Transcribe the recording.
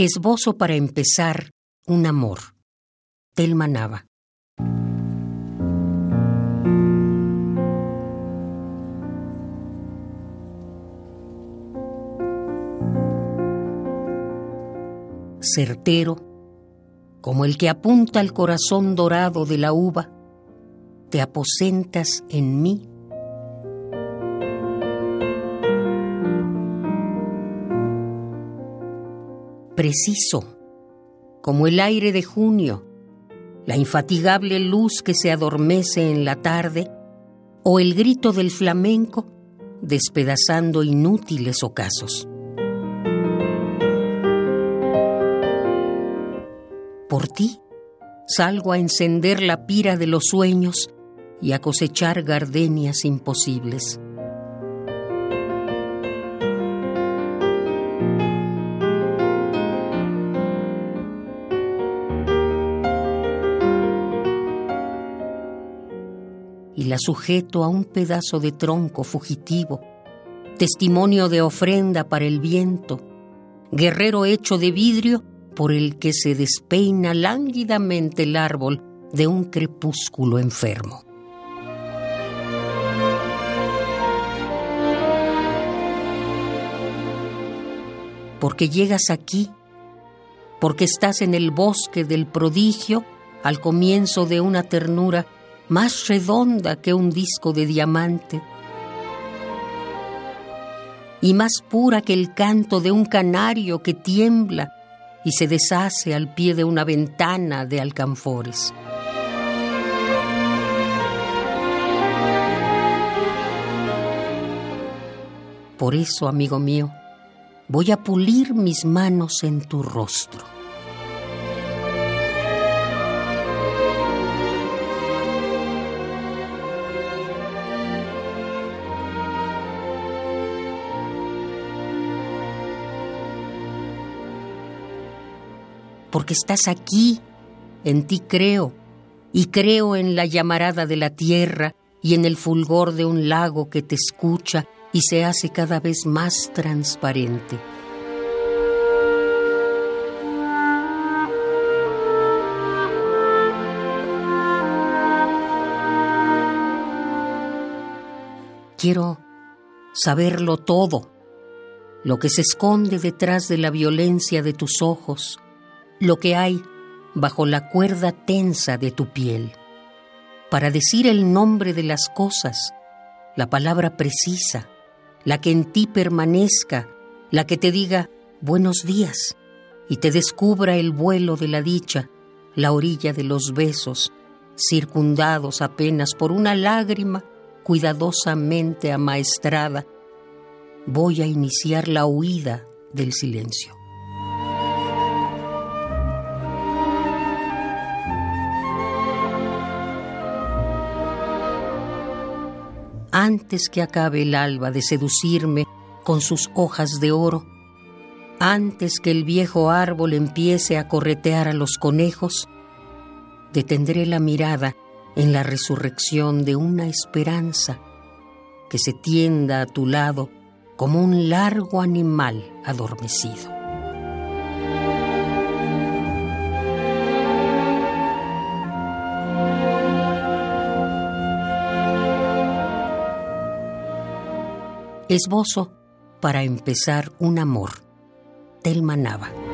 Esbozo para empezar un amor. Telma Nava. Certero, como el que apunta al corazón dorado de la uva, te aposentas en mí preciso, como el aire de junio, la infatigable luz que se adormece en la tarde o el grito del flamenco despedazando inútiles ocasos. Por ti salgo a encender la pira de los sueños y a cosechar gardenias imposibles. Y la sujeto a un pedazo de tronco fugitivo, testimonio de ofrenda para el viento, guerrero hecho de vidrio por el que se despeina lánguidamente el árbol de un crepúsculo enfermo. Porque llegas aquí, porque estás en el bosque del prodigio al comienzo de una ternura más redonda que un disco de diamante y más pura que el canto de un canario que tiembla y se deshace al pie de una ventana de alcanfores. Por eso, amigo mío, voy a pulir mis manos en tu rostro porque estás aquí, en ti creo, y creo en la llamarada de la tierra y en el fulgor de un lago que te escucha y se hace cada vez más transparente. Quiero saberlo todo, lo que se esconde detrás de la violencia de tus ojos, lo que hay bajo la cuerda tensa de tu piel. Para decir el nombre de las cosas, la palabra precisa, la que en ti permanezca, la que te diga buenos días y te descubra el vuelo de la dicha, la orilla de los besos, circundados apenas por una lágrima cuidadosamente amaestrada, voy a iniciar la huida del silencio. Antes que acabe el alba de seducirme con sus hojas de oro, antes que el viejo árbol empiece a corretear a los conejos, detendré la mirada en la resurrección de una esperanza que se tienda a tu lado como un largo animal adormecido. Esbozo para empezar un amor. Telma Nava.